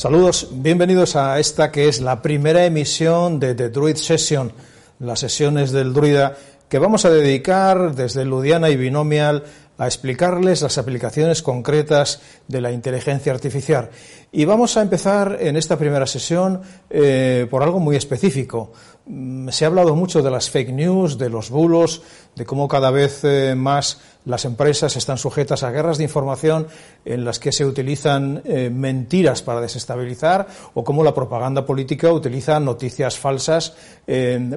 Saludos, bienvenidos a esta que es la primera emisión de The Druid Session, las sesiones del druida, que vamos a dedicar desde Ludiana y Binomial a explicarles las aplicaciones concretas de la inteligencia artificial. Y vamos a empezar en esta primera sesión eh, por algo muy específico. Mm, se ha hablado mucho de las fake news, de los bulos, de cómo cada vez eh, más las empresas están sujetas a guerras de información en las que se utilizan eh, mentiras para desestabilizar o cómo la propaganda política utiliza noticias falsas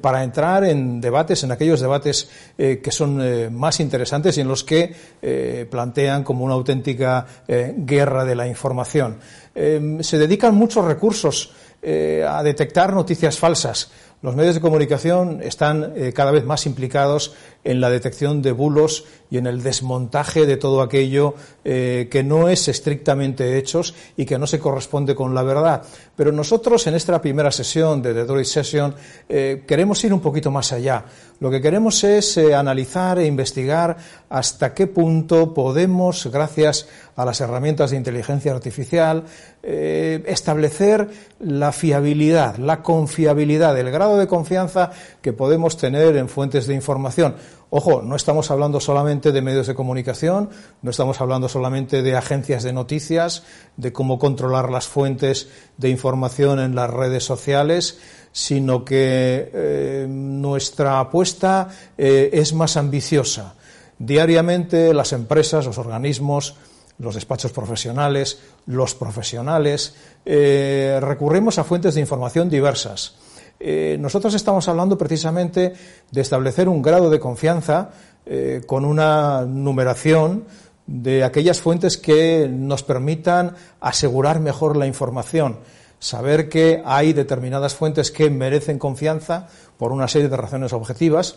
para entrar en debates, en aquellos debates que son más interesantes y en los que plantean como una auténtica guerra de la información. se dedican muchos recursos a detectar noticias falsas los medios de comunicación están eh, cada vez más implicados en la detección de bulos y en el desmontaje de todo aquello eh, que no es estrictamente hechos y que no se corresponde con la verdad. Pero nosotros en esta primera sesión de The Droid Session eh, queremos ir un poquito más allá. Lo que queremos es analizar e investigar hasta qué punto podemos, gracias a las herramientas de inteligencia artificial, establecer la fiabilidad, la confiabilidad, el grado de confianza que podemos tener en fuentes de información. Ojo, no estamos hablando solamente de medios de comunicación, no estamos hablando solamente de agencias de noticias, de cómo controlar las fuentes de información en las redes sociales, sino que eh, nuestra apuesta eh, es más ambiciosa. Diariamente las empresas, los organismos, los despachos profesionales, los profesionales, eh, recurrimos a fuentes de información diversas eh, nosotros estamos hablando precisamente de establecer un grado de confianza eh, con una numeración de aquellas fuentes que nos permitan asegurar mejor la información, saber que hay determinadas fuentes que merecen confianza por una serie de razones objetivas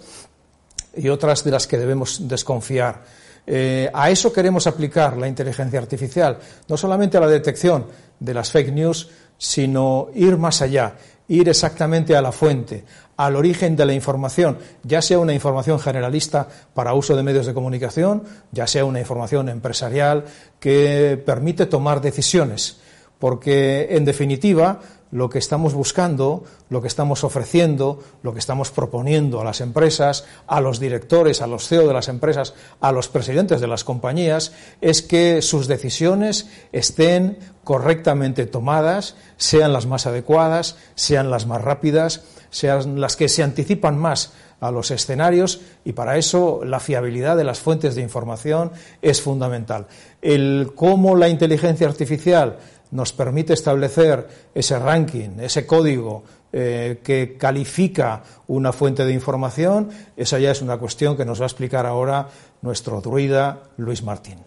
y otras de las que debemos desconfiar. Eh, a eso queremos aplicar la inteligencia artificial, no solamente a la detección de las fake news, sino ir más allá ir exactamente a la fuente, al origen de la información, ya sea una información generalista para uso de medios de comunicación, ya sea una información empresarial que permite tomar decisiones, porque en definitiva lo que estamos buscando, lo que estamos ofreciendo, lo que estamos proponiendo a las empresas, a los directores, a los CEO de las empresas, a los presidentes de las compañías, es que sus decisiones estén correctamente tomadas, sean las más adecuadas, sean las más rápidas, sean las que se anticipan más a los escenarios y para eso la fiabilidad de las fuentes de información es fundamental. El cómo la inteligencia artificial nos permite establecer ese ranking, ese código eh, que califica una fuente de información, esa ya es una cuestión que nos va a explicar ahora nuestro druida Luis Martín.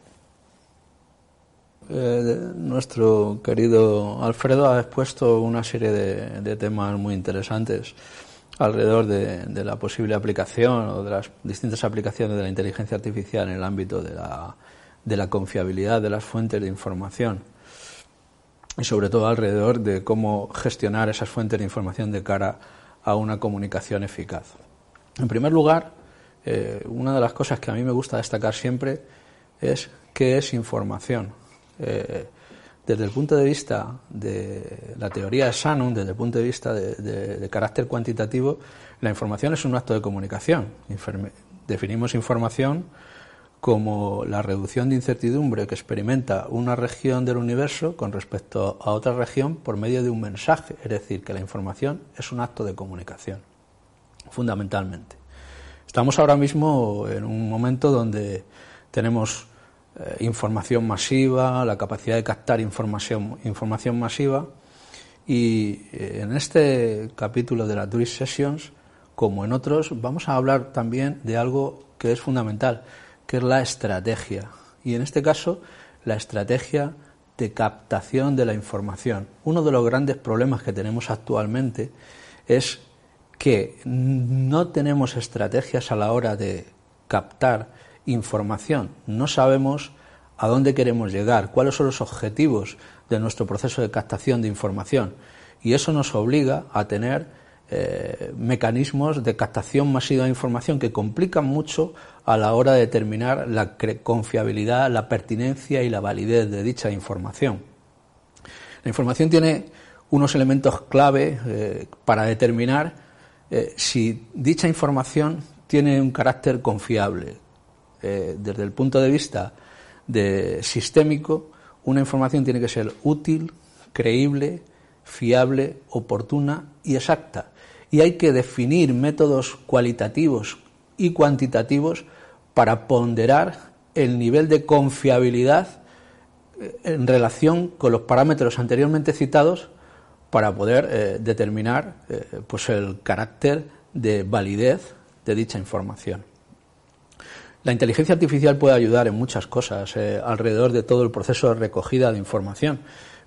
Eh, nuestro querido Alfredo ha expuesto una serie de, temas muy interesantes alrededor de, de, la posible aplicación o de las distintas aplicaciones de la inteligencia artificial en el ámbito de la, de la confiabilidad de las fuentes de información y sobre todo alrededor de cómo gestionar esas fuentes de información de cara a una comunicación eficaz. En primer lugar, eh, una de las cosas que a mí me gusta destacar siempre es qué es información. Eh, desde el punto de vista de la teoría de Shannon, desde el punto de vista de carácter cuantitativo, la información es un acto de comunicación. Definimos información como la reducción de incertidumbre que experimenta una región del universo con respecto a otra región por medio de un mensaje, es decir, que la información es un acto de comunicación, fundamentalmente. Estamos ahora mismo en un momento donde tenemos eh, información masiva, la capacidad de captar información, información masiva, y eh, en este capítulo de las Druid Sessions, como en otros, vamos a hablar también de algo que es fundamental, que es la estrategia. Y en este caso, la estrategia de captación de la información. Uno de los grandes problemas que tenemos actualmente es que no tenemos estrategias a la hora de captar información. No sabemos a dónde queremos llegar, cuáles son los objetivos de nuestro proceso de captación de información. Y eso nos obliga a tener eh, mecanismos de captación masiva de información que complican mucho a la hora de determinar la confiabilidad, la pertinencia y la validez de dicha información. La información tiene unos elementos clave eh, para determinar eh, si dicha información tiene un carácter confiable. Desde el punto de vista de sistémico, una información tiene que ser útil, creíble, fiable, oportuna y exacta. Y hay que definir métodos cualitativos y cuantitativos para ponderar el nivel de confiabilidad eh, en relación con los parámetros anteriormente citados para poder eh, determinar eh, pues el carácter de validez de dicha información. La inteligencia artificial puede ayudar en muchas cosas alrededor de todo el proceso de recogida de información,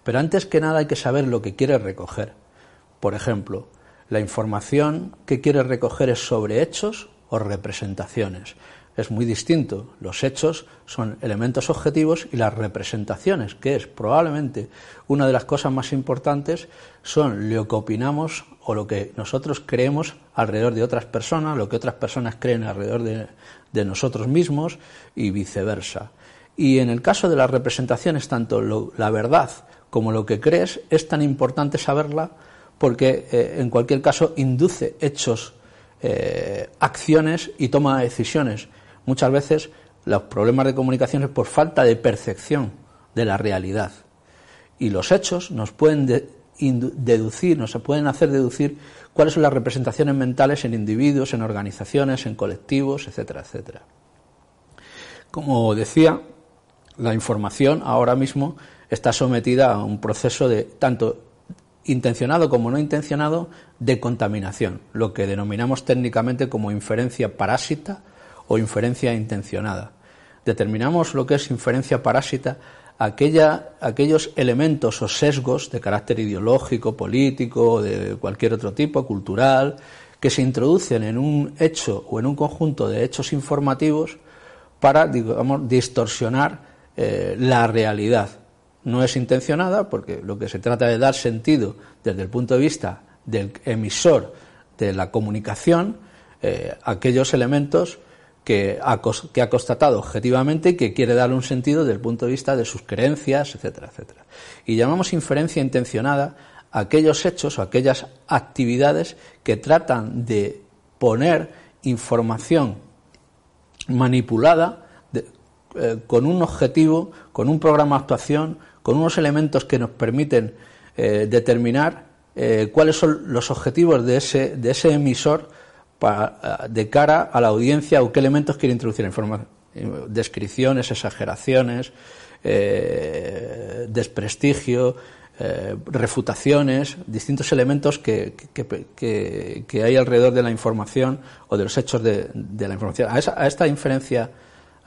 pero antes que nada hay que saber lo que quiere recoger. Por ejemplo, la información que quiere recoger es sobre hechos o representaciones es muy distinto. Los hechos son elementos objetivos y las representaciones, que es probablemente una de las cosas más importantes, son lo que opinamos o lo que nosotros creemos alrededor de otras personas, lo que otras personas creen alrededor de, nosotros mismos y viceversa. Y en el caso de las representaciones, tanto la verdad como lo que crees, es tan importante saberla porque eh, en cualquier caso induce hechos, eh, acciones y toma de decisiones muchas veces los problemas de comunicación es por falta de percepción de la realidad. Y los hechos nos pueden deducir, nos pueden hacer deducir cuáles son las representaciones mentales en individuos, en organizaciones, en colectivos, etcétera, etcétera. Como decía, la información ahora mismo está sometida a un proceso de tanto intencionado como no intencionado de contaminación, lo que denominamos técnicamente como inferencia parásita o inferencia intencionada. Determinamos lo que es inferencia parásita, aquella, aquellos elementos o sesgos de carácter ideológico, político de cualquier otro tipo, cultural, que se introducen en un hecho o en un conjunto de hechos informativos para, digamos, distorsionar eh, la realidad. No es intencionada porque lo que se trata de dar sentido desde el punto de vista del emisor de la comunicación, eh, aquellos elementos que ha, que ha constatado objetivamente y que quiere darle un sentido desde el punto de vista de sus creencias, etcétera, etcétera. Y llamamos inferencia intencionada a aquellos hechos o aquellas actividades que tratan de poner información manipulada eh, con un objetivo, con un programa de actuación, con unos elementos que nos permiten eh, determinar eh, cuáles son los objetivos de ese, de ese emisor de cara a la audiencia o qué elementos quiere introducir en descripciones, exageraciones, desprestigio, refutaciones, distintos elementos que, que, hay alrededor de la información o de los hechos de, la información. A, a, esta inferencia,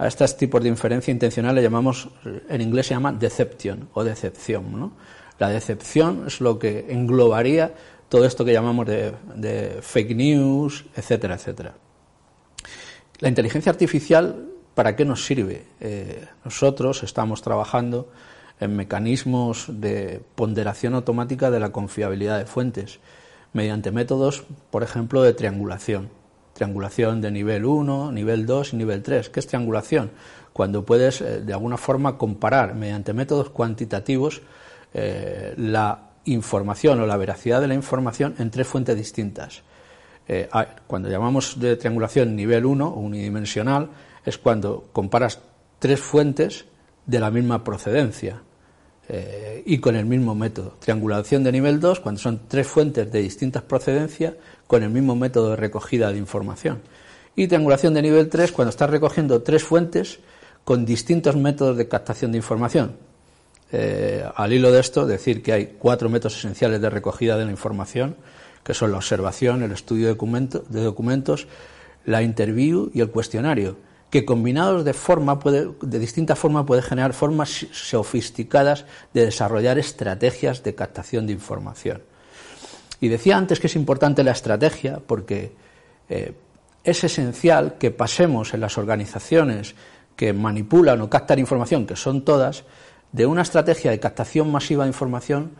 a estos tipos de inferencia intencional le llamamos, en inglés se llama deception o decepción. La decepción es lo que englobaría todo esto que llamamos de, fake news, etcétera, etcétera. La inteligencia artificial, ¿para qué nos sirve? Eh, nosotros estamos trabajando en mecanismos de ponderación automática de la confiabilidad de fuentes, mediante métodos, por ejemplo, de triangulación. Triangulación de nivel 1, nivel 2 y nivel 3. ¿Qué es triangulación? Cuando puedes, eh, de alguna forma, comparar mediante métodos cuantitativos eh, la información o la veracidad de la información en tres fuentes distintas. Eh, cuando llamamos de triangulación nivel 1 o unidimensional, es cuando comparas tres fuentes de la misma procedencia y con el mismo método. Triangulación de nivel 2, cuando son tres fuentes de distintas procedencias con el mismo método de recogida de información. Y triangulación de nivel 3, cuando estás recogiendo tres fuentes con distintos métodos de captación de información, eh, al hilo de esto, decir que hay cuatro métodos esenciales de recogida de la información, que son la observación, el estudio de, documentos, la interview y el cuestionario, que combinados de forma de distinta forma puede generar formas sofisticadas de desarrollar estrategias de captación de información. Y decía antes que es importante la estrategia porque eh, es esencial que pasemos en las organizaciones que manipulan o captan información, que son todas, de una estrategia de captación masiva de información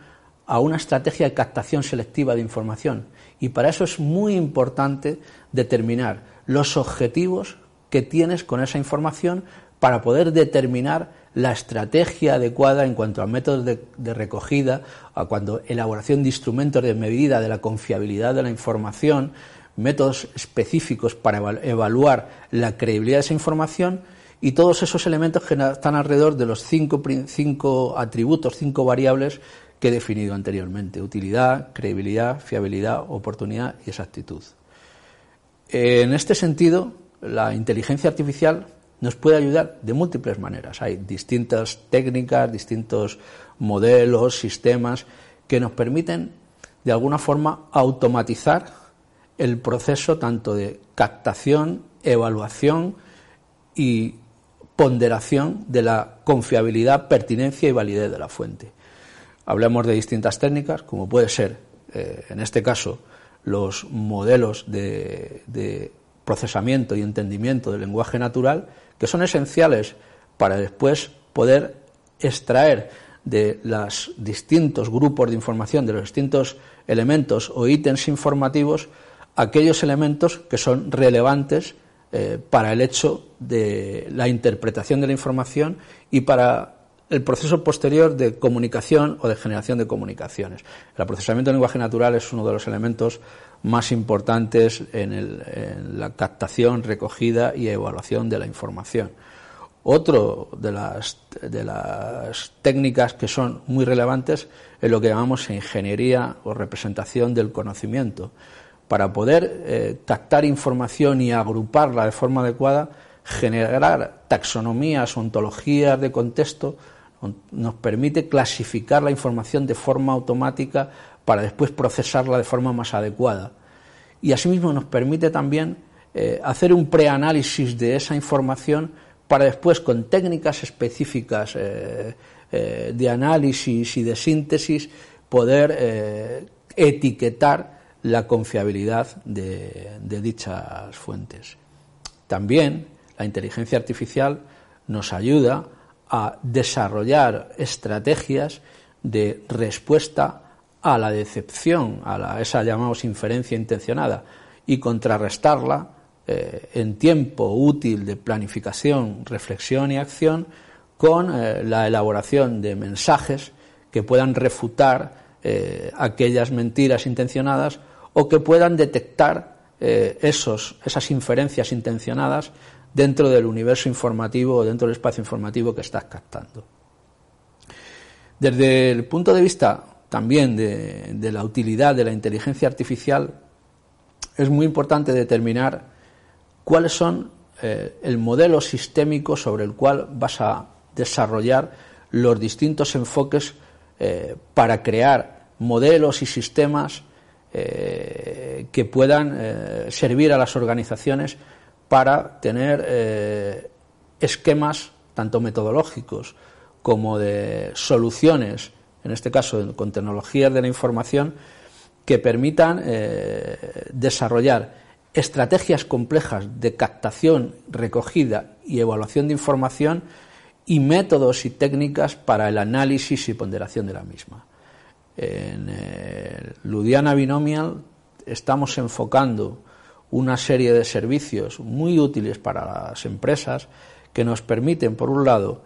a una estrategia de captación selectiva de información. Y para eso es muy importante determinar los objetivos que tienes con esa información para poder determinar la estrategia adecuada en cuanto a métodos de, recogida, a cuando elaboración de instrumentos de medida de la confiabilidad de la información, métodos específicos para evaluar la credibilidad de esa información y todos esos elementos que están alrededor de los cinco, cinco atributos, cinco variables que he definido anteriormente, utilidad, credibilidad, fiabilidad, oportunidad y exactitud. En este sentido, la inteligencia artificial nos puede ayudar de múltiples maneras. Hay distintas técnicas, distintos modelos, sistemas que nos permiten, de alguna forma, automatizar el proceso tanto de captación, evaluación y ponderación de la confiabilidad, pertinencia y validez de la fuente. Hablemos de distintas técnicas, como puede ser, eh, en este caso, los modelos de, de procesamiento y entendimiento del lenguaje natural, que son esenciales para después poder extraer de los distintos grupos de información, de los distintos elementos o ítems informativos, aquellos elementos que son relevantes eh, para el hecho de la interpretación de la información y para el proceso posterior de comunicación o de generación de comunicaciones. El procesamiento del lenguaje natural es uno de los elementos más importantes en, la captación, recogida y evaluación de la información. Otro de las, técnicas que son muy relevantes es lo que llamamos ingeniería o representación del conocimiento. Para poder eh, captar información y agruparla de forma adecuada, generar taxonomías, ontologías de contexto nos permite clasificar la información de forma automática para después procesarla de forma más adecuada. Y asimismo nos permite también eh, hacer un preanálisis de esa información para después, con técnicas específicas eh, eh, de análisis y de síntesis, poder etiquetar la confiabilidad de dichas fuentes. También la inteligencia artificial nos ayuda a desarrollar estrategias de respuesta a la decepción, a la, esa llamamos inferencia intencionada, y contrarrestarla eh, en tiempo útil de planificación, reflexión y acción con eh, la elaboración de mensajes que puedan refutar eh, aquellas mentiras intencionadas o que puedan detectar esos, esas inferencias intencionadas dentro del universo informativo o dentro del espacio informativo que estás captando. Desde el punto de vista también de, la utilidad de la inteligencia artificial, es muy importante determinar cuáles son eh, el modelo sistémico sobre el cual vas a desarrollar los distintos enfoques eh, para crear modelos y sistemas eh, que puedan servir a las organizaciones para tener eh, esquemas tanto metodológicos como de soluciones, en este caso con tecnologías de la información, que permitan eh, desarrollar estrategias complejas de captación, recogida y evaluación de información y métodos y técnicas para el análisis y ponderación de la misma. En eh, Ludiana Binomial estamos enfocando una serie de servicios muy útiles para las empresas que nos permiten, por un lado,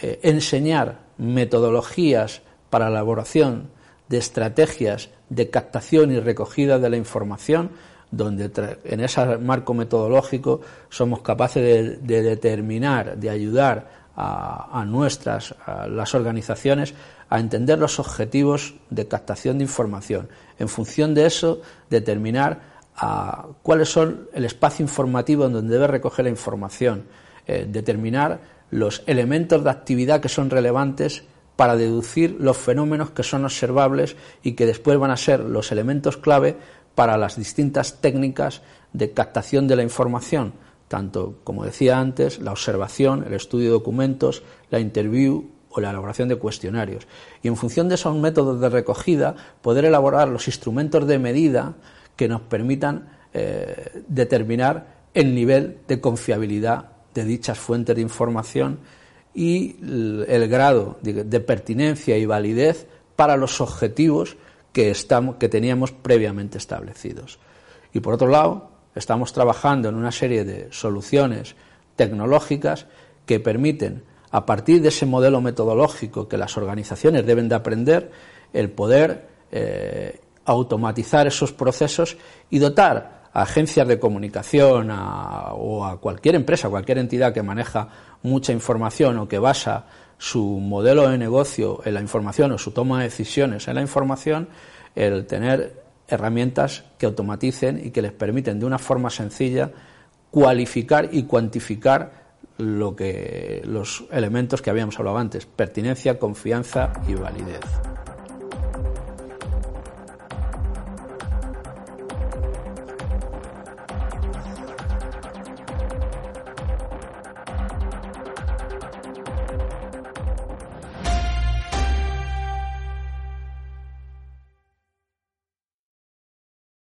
eh, enseñar metodologías para la elaboración de estrategias de captación y recogida de la información, donde en ese marco metodológico somos capaces de, determinar, de ayudar a, a nuestras, a las organizaciones, a entender los objetivos de captación de información. En función de eso, determinar a cuáles son el espacio informativo en donde debe recoger la información, eh, determinar los elementos de actividad que son relevantes para deducir los fenómenos que son observables y que después van a ser los elementos clave para las distintas técnicas de captación de la información, tanto, como decía antes, la observación, el estudio de documentos, la interview o la elaboración de cuestionarios. Y en función de esos métodos de recogida, poder elaborar los instrumentos de medida que nos permitan eh, determinar el nivel de confiabilidad de dichas fuentes de información y el, grado de, pertinencia y validez para los objetivos que, estamos, que teníamos previamente establecidos. Y por otro lado, estamos trabajando en una serie de soluciones tecnológicas que permiten a partir de ese modelo metodológico que las organizaciones deben de aprender, el poder eh, automatizar esos procesos y dotar a agencias de comunicación o a cualquier empresa, cualquier entidad que maneja mucha información o que basa su modelo de negocio en la información o su toma de decisiones en la información, el tener herramientas que automaticen y que les permiten de una forma sencilla cualificar y cuantificar lo que los elementos que habíamos hablado antes, pertinencia, confianza y validez.